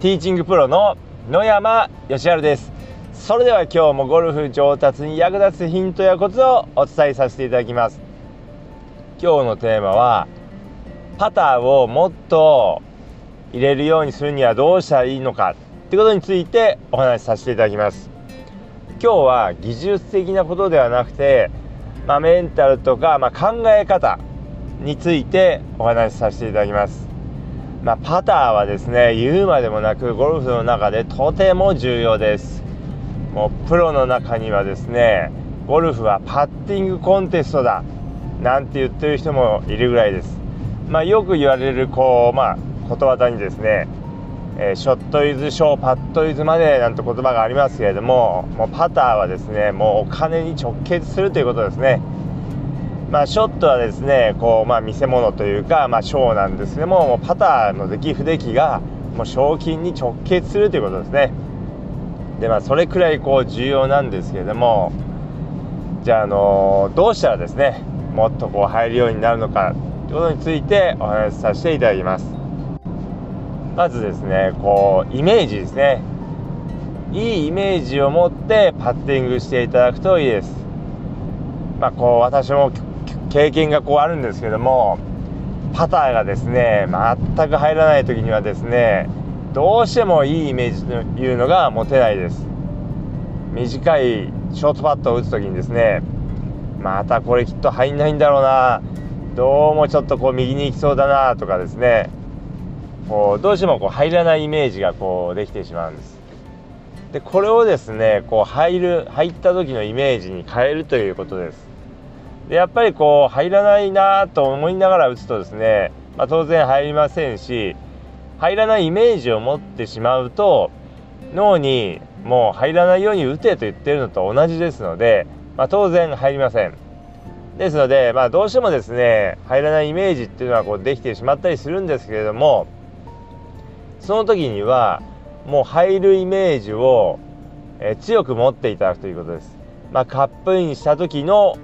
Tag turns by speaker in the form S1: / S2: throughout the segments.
S1: ティーチングプロの野山義晴です。それでは今日もゴルフ上達に役立つヒントやコツをお伝えさせていただきます。今日のテーマはパターをもっと入れるようにするにはどうしたらいいのか。ってことについてお話しさせていただきます。今日は技術的なことではなくて、まあ、メンタルとか、まあ、考え方についてお話しさせていただきます。まあ、パターはですね言うまでもなくゴルフの中でとても重要です。もうプロの中にはですねゴルフはパッティングコンテストだなんて言ってる人もいるぐらいです、まあ、よく言われるこう、まあ、ことわざにですね、えー、ショットイズショーパットイズまでなんて言葉がありますけれどももうパターはですねもうお金に直結するということですね。まあ、ショットはですねこう、まあ、見せ物というか、まあ、ショーなんですけどももうパターの出来不出来がもう賞金に直結するということですね。でまあそれくらいこう重要なんですけれどもじゃあ、あのー、どうしたらですねもっとこう入るようになるのかということについてお話しさせていただきます。まずですねこうイメージですね。いいイメージを持ってパッティングしていただくといいです。まあこう私も経験がこうあるんですけどもパターがですね全く入らない時にはですねどうしてもいいイメージというのが持てないです。短いショートパットを打つ時にですねまたこれきっと入んないんだろうなどうもちょっとこう右に行きそうだなとかですねこうどうしてもこう入らないイメージがこうできてしまうんです。でこれをですねこう入る入った時のイメージに変えるということです。でやっぱりこう入らないなと思いながら打つとですね、まあ、当然入りませんし入らないイメージを持ってしまうと脳にもう入らないように打てと言ってるのと同じですので、まあ、当然入りません。ですので、まあ、どうしてもですね入らないイメージっていうのはこうできてしまったりするんですけれどもその時にはもう入るイメージを、強く持っていただくということです。まあ、カップインした時の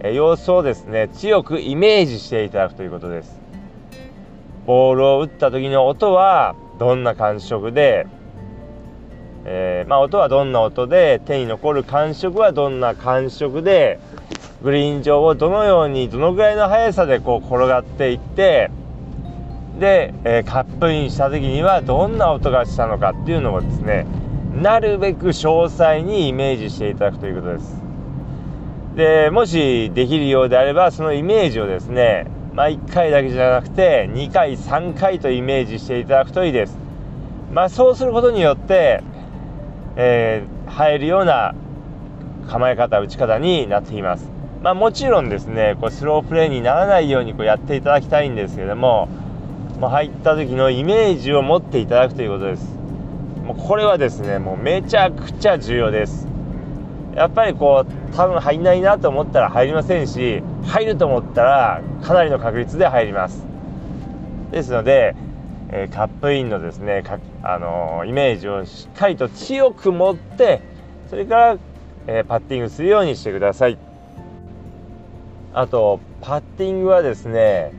S1: え様子をですね強くイメージしていただくということです。ボールを打った時の音はどんな感触で、えー、まあ、音はどんな音で手に残る感触はどんな感触でグリーン上をどのようにどのぐらいの速さでこう転がっていってで、えー、カップインした時にはどんな音がしたのかっていうのをですねなるべく詳細にイメージしていただくということです。でもしできるようであればそのイメージをですねまあ、1回だけじゃなくて2回3回とイメージしていただくといいです。まあ、そうすることによって、えー、入るような構え方打ち方になっています。まあ、もちろんですねこうスロープレーにならないようにこうやっていただきたいんですけどももう入った時のイメージを持っていただくということです。もうこれはですねもうめちゃくちゃ重要です。やっぱりこう多分入んないなと思ったら入りませんし入ると思ったらかなりの確率で入ります。ですので、えー、カップインのですねあのー、イメージをしっかりと強く持ってそれから、えー、パッティングするようにしてください。あとパッティングはですね、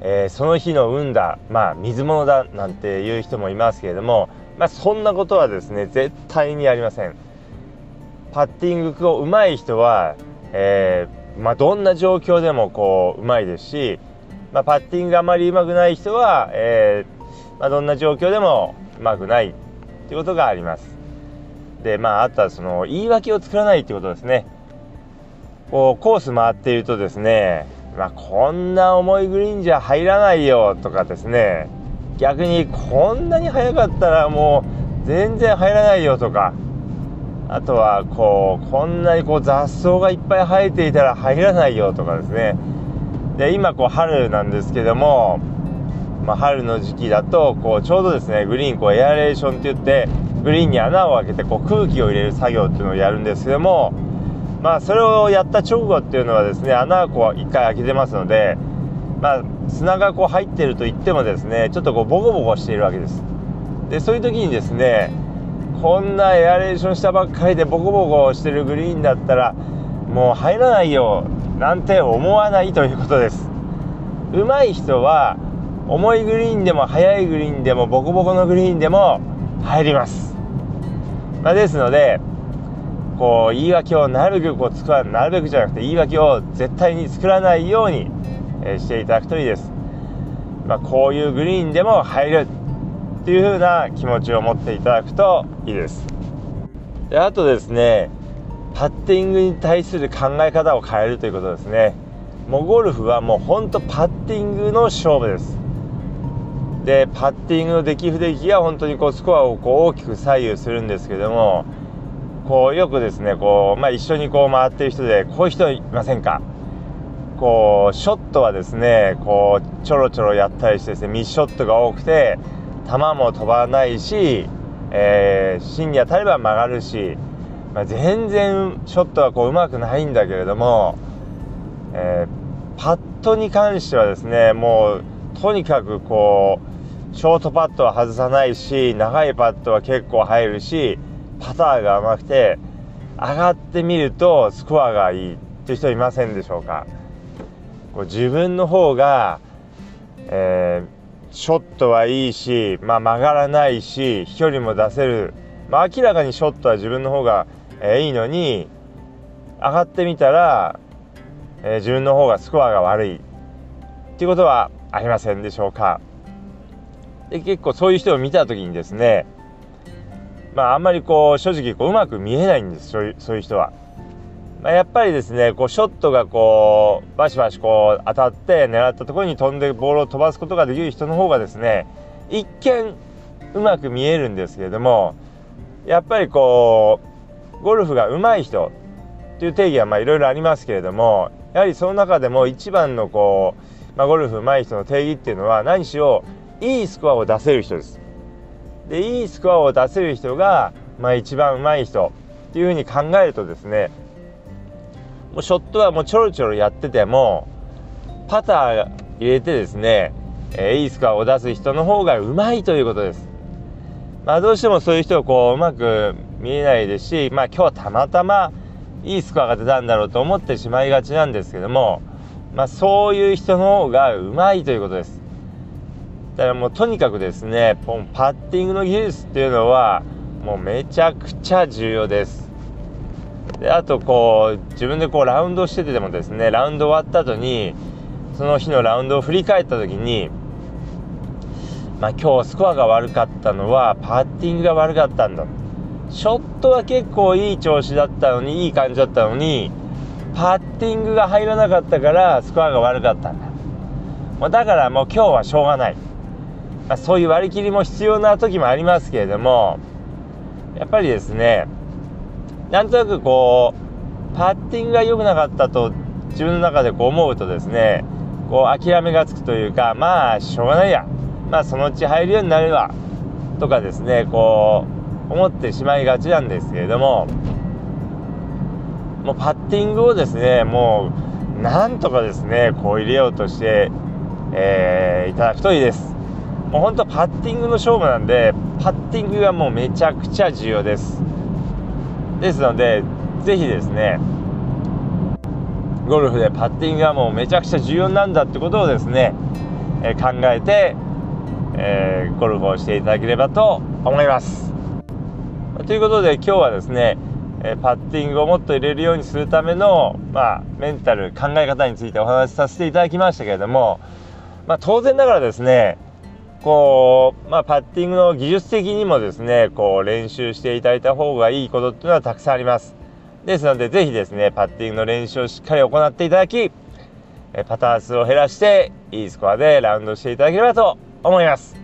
S1: えその日の運だまあ水物だなんていう人もいますけれどもまあ、そんなことはですね絶対にありません。パッティングを上手い人は、えー、まあ、どんな状況でもこう上手いですし、まあ、パッティングがあまり上手くない人は、えー、まあ、どんな状況でも上手くないっていうことがあります。でまああとはその言い訳を作らないってことですね。こうコース回っているとですね、まあ、こんな重いグリーンじゃ入らないよとかですね逆にこんなに速かったらもう全然入らないよとかあとはこうこんなにこう雑草がいっぱい生えていたら入らないよとかですね。で今こう春なんですけども、まあ、春の時期だとこうちょうどですねグリーンこうエアレーションって言ってグリーンに穴を開けてこう空気を入れる作業っていうのをやるんですけどもまあそれをやった直後っていうのはですね穴をこう1回開けてますのでまあ砂がこう入ってると言ってもですねちょっとこうボコボコしているわけです。でそういう時にですねこんなエアレーションしたばっかりでボコボコしてるグリーンだったらもう入らないよなんて思わないということです。上手い人は重いグリーンでも速いグリーンでもボコボコのグリーンでも入ります、まあ、ですのでこう言い訳をなるべくこう作らなるべくじゃなくて言い訳を絶対に作らないように、していただくといいです、まあ、こういうグリーンでも入る。っていう風な気持ちを持っていただくといいです。であとですねパッティングに対する考え方を変えるということですね。もうゴルフはもうほんとパッティングの勝負です。でパッティングの出来不出来が本当にこうスコアをこう大きく左右するんですけどもこうよくですねこう、まあ、一緒にこう回ってる人でこういう人いませんか？こうショットはですねこうちょろちょろやったりしてですねミスショットが多くて球も飛ばないし、えー、芯に当たれば曲がるし、まあ、全然ショットはこうまくないんだけれども、えー、パットに関してはですねもうとにかくこうショートパットは外さないし長いパットは結構入るしパターが甘くて上がってみるとスコアがいいっていう人いませんでしょうか？こう自分の方が、えーショットはいいし、まあ、曲がらないし飛距離も出せる、まあ、明らかにショットは自分の方が、えー、いいのに上がってみたら、えー、自分の方がスコアが悪い。っていうことはありませんでしょうか。で結構そういう人を見た時にですねまああんまりこう正直こううまく見えないんですそういうそういう人は。まあ、やっぱりですねこうショットがこうバシバシこう当たって狙ったところに飛んでボールを飛ばすことができる人の方がですね一見うまく見えるんですけれどもやっぱりこうゴルフが上手い人という定義はいろいろありますけれどもやはりその中でも一番のこう、まあ、ゴルフ上手い人の定義っていうのは何しろいいスコアを出せる人です。でいいスコアを出せる人が、まあ、一番上手い人っていうふうに考えるとですねもうショットはもうちょろちょろやっててもパター入れてですね、えー、いいスコアを出す人の方がうまいということです。まあどうしてもそういう人をこううまく見えないですし、まあ今日はたまたまいいスコアが出たんだろうと思ってしまいがちなんですけども、まあそういう人の方がうまいということです。だからもうとにかくですね、パッティングの技術っていうのはもうめちゃくちゃ重要です。であとこう自分でこうラウンドしててもですねラウンド終わった後にその日のラウンドを振り返った時にまあ、今日スコアが悪かったのはパッティングが悪かったんだ。ショットは結構いい調子だったのにいい感じだったのにパッティングが入らなかったからスコアが悪かったんだ。だからもう今日はしょうがない、まあ、そういう割り切りも必要な時もありますけれどもやっぱりですねなんとなくこうパッティングが良くなかったと自分の中でこう思うとですねこう諦めがつくというかまあしょうがないや。まあそのうち入るようになるわ。とかですねこう思ってしまいがちなんですけれどももうパッティングをですねもうなんとかですねこう入れようとして、えー、いただくといいです。もうほんとパッティングの勝負なんでパッティングがもうめちゃくちゃ重要です。ですので是非ですねゴルフでパッティングがもうめちゃくちゃ重要なんだってことをですね、え、考えて、えー、ゴルフをしていただければと思います。ということで今日はですね、えパッティングをもっと入れるようにするための、まあ、メンタル考え方についてお話しさせていただきましたけれども、まあ、当然ながらですねこう、まあ、パッティングの技術的にもですね、こう練習していただいた方がいいことっていうのはたくさんあります。ですので、ぜひですね、パッティングの練習をしっかり行っていただき、パター数を減らして、いいスコアでラウンドしていただければと思います。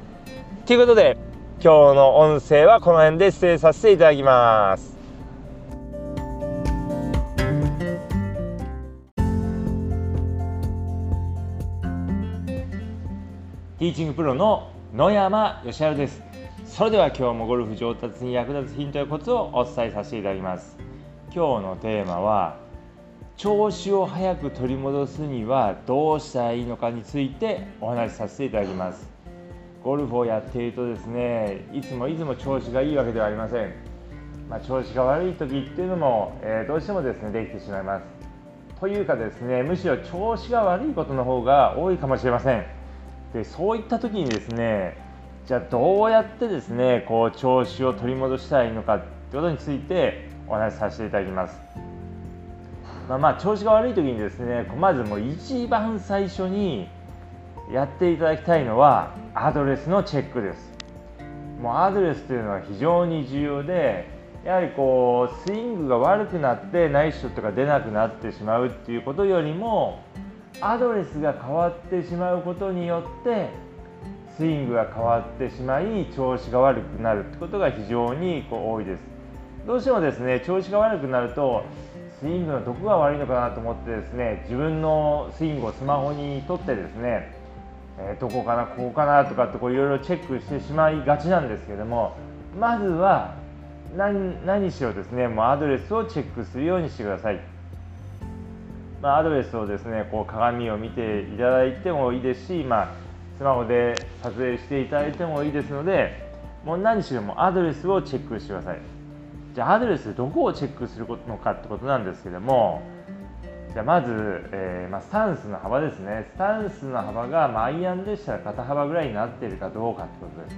S1: ということで、今日の音声はこの辺で失礼させていただきます。ティーチングプロの野山義晴です。それでは今日もゴルフ上達に役立つヒントやコツをお伝えさせていただきます。今日のテーマは調子を早く取り戻すにはどうしたらいいのかについてお話しさせていただきます。ゴルフをやっているとですねいつもいつも調子がいいわけではありません、まあ、調子が悪い時っていうのも、えー、どうしてもですねできてしまいます。というかですねむしろ調子が悪いことの方が多いかもしれません。でそういった時にですねじゃあどうやってですねこう調子を取り戻したらいいのかってことについてお話しさせていただきます。まあ、まあ調子が悪い時にですねまずもう一番最初にやっていただきたいのはアドレスのチェックです。もうアドレスというのは非常に重要でやはりこうスイングが悪くなってナイスショットが出なくなってしまうっていうことよりもアドレスが変わってしまうことによってスイングが変わってしまい調子が悪くなるってことが非常にこう多いです。どうしてもですね調子が悪くなるとスイングのどこが悪いのかなと思ってですね自分のスイングをスマホに撮ってですね、えー、どこかなここかなとかっていろいろチェックしてしまいがちなんですけどもまずは何何しろですねもうアドレスをチェックするようにしてください、まあ、アドレスをですねこう鏡を見ていただいてもいいですし、まあ、スマホで撮影していただいてもいいですのでもう何しろもアドレスをチェックしてください。じゃあアドレスどこをチェックするのかってことなんですけどもじゃあまず、えー、まあ、スタンスの幅ですね。スタンスの幅が、まあ、アイアンでしたら肩幅ぐらいになっているかどうかってことです、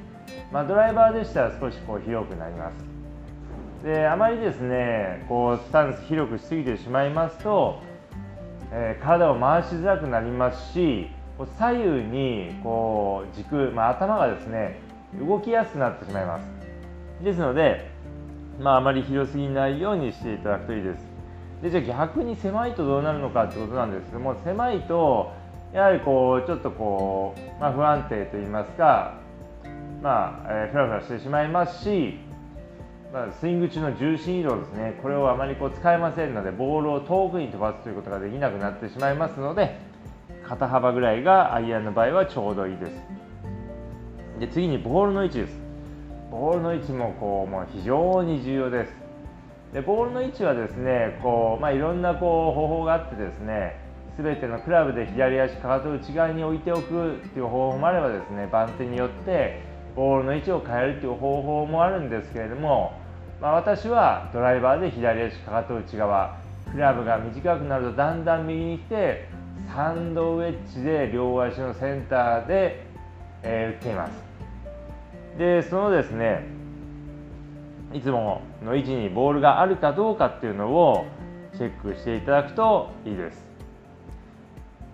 S1: まあ、ドライバーでしたら少しこう広くなります。であまりですねこうスタンス広くしすぎてしまいますと、えー、体を回しづらくなりますし左右にこう軸、まあ、頭がですね動きやすくなってしまいます。ですので、まあ、あまり広すぎないようにしていただくといいです。でじゃあ逆に狭いとどうなるのかってことなんですけども狭いとやはりこうちょっとこう、まあ、不安定といいますかまあ、えー、フラフラしてしまいますしまあ、スイング中の重心移動ですね。これをあまりこう使えませんのでボールを遠くに飛ばすということができなくなってしまいますので肩幅ぐらいがアイアンの場合はちょうどいいです。で次にボールの位置です。ボールの位置もこうもう非常に重要です。でボールの位置はですねこう、まあ、いろんなこう方法があってですね全てのクラブで左足かかと内側に置いておくっていう方法もあればですね番手によってボールの位置を変えるっていう方法もあるんですけれどもまあ、私はドライバーで左足かかと内側クラブが短くなるとだんだん右に来てサンドウェッジで両足のセンターで、え、打っています。でそのですねいつもの位置にボールがあるかどうかっていうのをチェックしていただくといいです。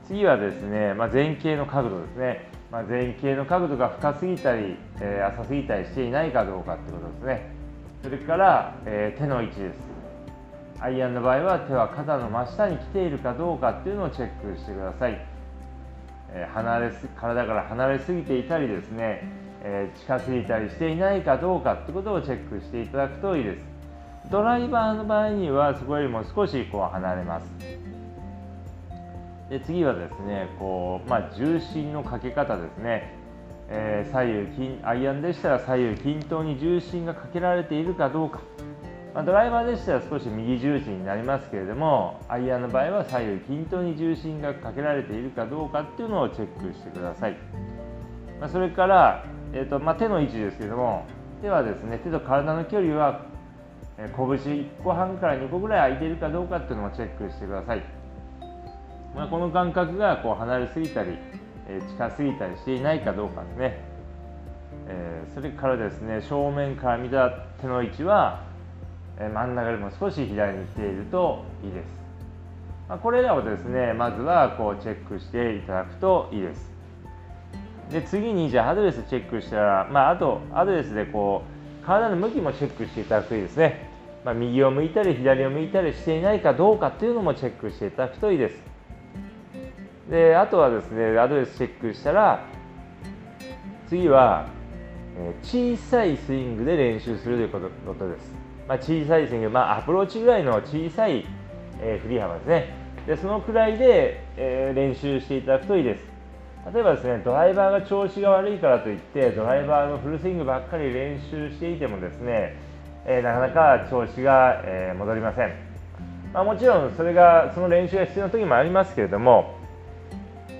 S1: 次はですね、まあ、前傾の角度ですね、まあ、前傾の角度が深すぎたり、えー、浅すぎたりしていないかどうかってことですね。それから、えー、手の位置です。アイアンの場合は手は肩の真下に来ているかどうかっていうのをチェックしてください、えー、離れす体から離れすぎていたりですね、え、近づいたりしていないかどうかってことをチェックしていただくといいです。ドライバーの場合にはそこよりも少しこう離れます。で次はですねこう、まあ、重心のかけ方ですね。えー、左右金アイアンでしたら左右均等に重心がかけられているかどうか、まあ、ドライバーでしたら少し右重心になりますけれどもアイアンの場合は左右均等に重心がかけられているかどうかっていうのをチェックしてください、まあ、それから、えーとま、手の位置ですけれども手はですね手と体の距離は拳1個半から2個ぐらい空いているかどうかっていうのもチェックしてください、まあ、この感覚がこう離れすぎたりえ近すぎたりしていないかどうかですね、えそれからですね正面から見た手の位置は、え真ん中よりも少し左に来ているといいです、まこれらをですねまずはこうチェックしていただくといいです。で次にじゃあアドレスチェックしたら、まあ、あとアドレスでこう体の向きもチェックしていただくといいですね、まあ、右を向いたり左を向いたりしていないかどうかっていうのもチェックしていただくといいです。であとはですねアドレスチェックしたら次は小さいスイングで練習するということです、まあ、小さいスイング、まあ、アプローチぐらいの小さい、え振り幅ですね。でそのくらいで、え練習していただくといいです。例えばですねドライバーが調子が悪いからといってドライバーのフルスイングばっかり練習していてもですね、えなかなか調子が、え戻りません、まあ、もちろんそれがその練習が必要な時もありますけれども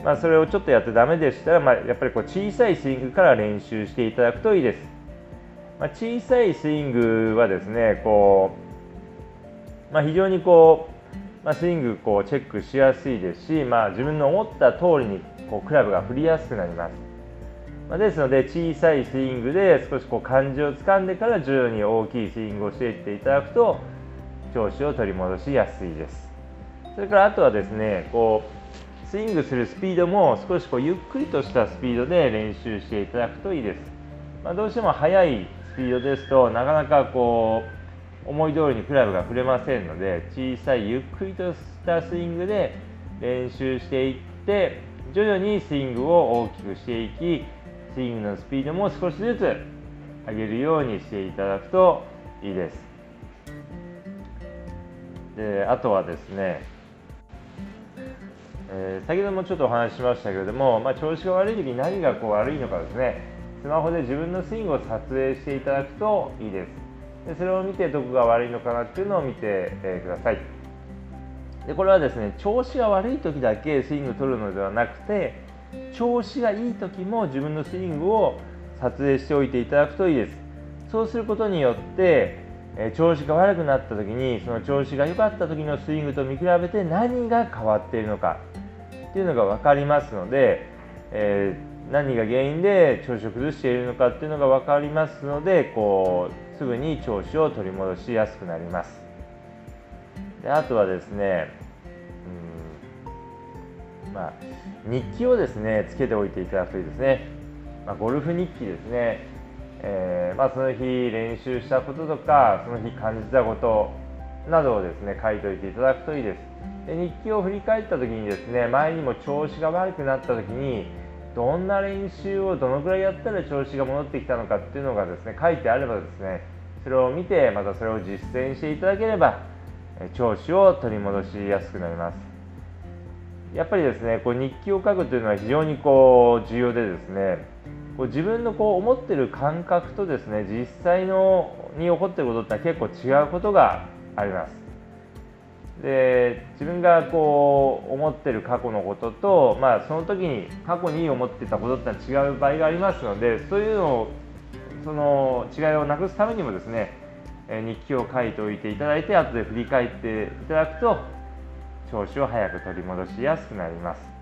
S1: まあ、それをちょっとやってダメでしたら、まあ、やっぱりこう小さいスイングから練習していただくといいです。まあ、小さいスイングはですねこう、まあ、非常にこう、まあ、スイングこうチェックしやすいですし、まあ、自分の思った通りにこうクラブが振りやすくなります。まあ、ですので小さいスイングで少しこう感じをつかんでから徐々に大きいスイングをしていっていただくと調子を取り戻しやすいですそれからあとはですねこうスイングするスピードも少しこうゆっくりとしたスピードで練習していただくといいです、まあ、どうしても速いスピードですとなかなかこう思い通りにクラブが振れませんので小さいゆっくりとしたスイングで練習していって徐々にスイングを大きくしていきスイングのスピードも少しずつ上げるようにしていただくといいです。であとはですね、えー、先ほどもちょっとお話ししましたけれども、まあ、調子が悪い時に何がこう悪いのかですね。スマホで自分のスイングを撮影していただくといいです。でそれを見てどこが悪いのかなっていうのを見て、えー、ください。でこれはですね調子が悪い時だけスイングを取るのではなくて調子がいい時も自分のスイングを撮影しておいていただくといいです。そうすることによってえ調子が悪くなった時にその調子が良かった時のスイングと見比べて何が変わっているのかっていうのが分かりますので、えー、何が原因で調子を崩しているのかっていうのが分かりますのでこうすぐに調子を取り戻しやすくなります。であとはですねうんまあ日記をですねつけておいていただくといいですね、まあ、ゴルフ日記ですね。えー、まあ、その日練習したこととかその日感じたことなどをですね書いておいていただくといいです。で日記を振り返った時にですね前にも調子が悪くなった時にどんな練習をどのくらいやったら調子が戻ってきたのかっていうのがですね書いてあればですねそれを見てまたそれを実践していただければ調子を取り戻しやすくなります。やっぱりですねこう日記を書くというのは非常にこう重要でですねこう自分のこう思ってる感覚とですね実際のに起こってることって結構違うことがあります。で自分がこう思ってる過去のことと、まあ、その時に過去に思ってたことって違う場合がありますのでそういうのをその違いをなくすためにもですね日記を書いておいていただいて後で振り返っていただくと調子を早く取り戻しやすくなります。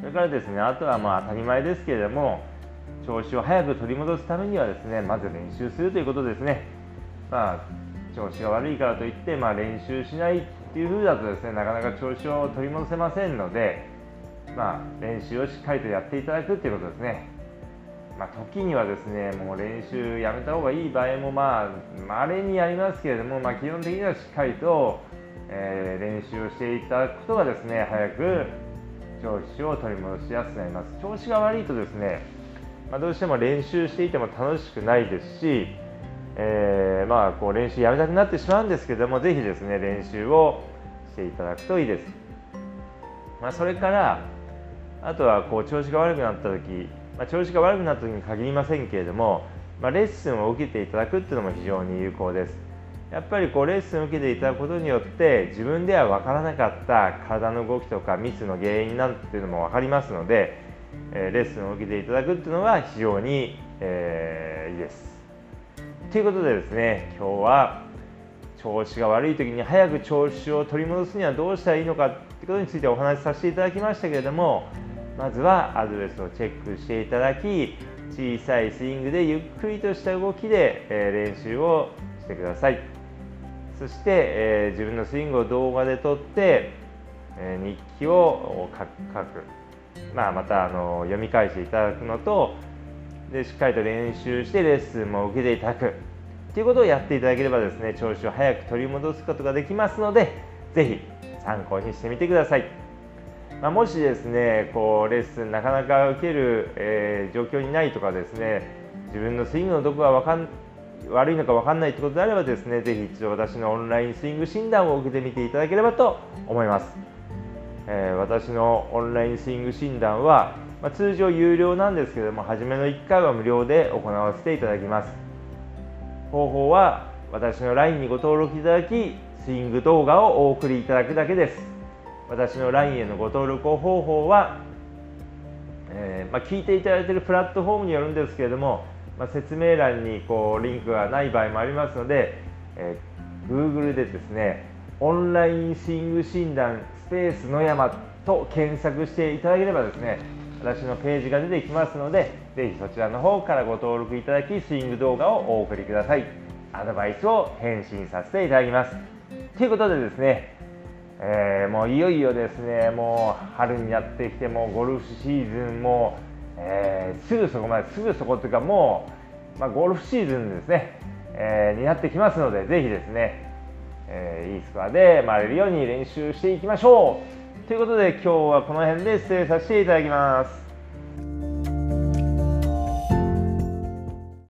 S1: それからですねあとはまあ当たり前ですけれども調子を早く取り戻すためにはですねまず練習するということですね。まあ調子が悪いからといって、まあ、練習しないっていう風だとですねなかなか調子を取り戻せませんので、まあ、練習をしっかりとやっていただくっていうことですね。まあ、時にはですねもう練習やめた方がいい場合もまあ稀にありますけれども、まあ、基本的にはしっかりと、えー、練習をしていただくことがですね早く調子を取り戻しやすくなります。調子が悪いとですね、まあ、どうしても練習していても楽しくないですし、えー、まあこう練習やめたくなってしまうんですけどもぜひですね練習をしていただくといいです、まあ、それからあとはこう調子が悪くなった時、まあ、調子が悪くなった時に限りませんけれども、ま、レッスンを受けていただくっていうのも非常に有効です。やっぱりこうレッスンを受けていただくことによって自分では分からなかった体の動きとかミスの原因なんていうのも分かりますので、えレッスンを受けていただくっていうのは非常に、えー、いいです。ということでですね今日は調子が悪い時に早く調子を取り戻すにはどうしたらいいのかってことについてお話しさせていただきましたけれどもまずはアドレスをチェックしていただき小さいスイングでゆっくりとした動きで、え練習をしてください。そして、えー、自分のスイングを動画で撮って、えー、日記を書く、まあ、またあの読み返していただくのとでしっかりと練習してレッスンも受けていただくということをやっていただければですね調子を早く取り戻すことができますのでぜひ参考にしてみてください。まあ、もしですねこうレッスンなかなか受ける、えー、状況にないとかですね自分のスイングのどこが分かん悪いのか分かんないということであればですねぜひ一度私のオンラインスイング診断を受けてみていただければと思います、えー、私のオンラインスイング診断は、まあ、通常有料なんですけども初めの1回は無料で行わせていただきます。方法は私の LINE にご登録いただきスイング動画をお送りいただくだけです。私の LINE へのご登録方法は、えー、まあ、聞いていただいているプラットフォームによるんですけれどもまあ、説明欄にこうリンクがない場合もありますので、えー、Google でですねオンラインスイング診断スペース野山と検索していただければですね私のページが出てきますのでぜひそちらの方からご登録いただきスイング動画をお送りください。アドバイスを返信させていただきます。ということでですね、えー、もういよいよですねもう春になってきてもゴルフシーズンも、えー、すぐそこまですぐそこというかもう、まあ、ゴルフシーズンですね、えー、になってきますのでぜひですね、えいいスコアで回れるように練習していきましょう。ということで今日はこの辺で失礼させていただきます。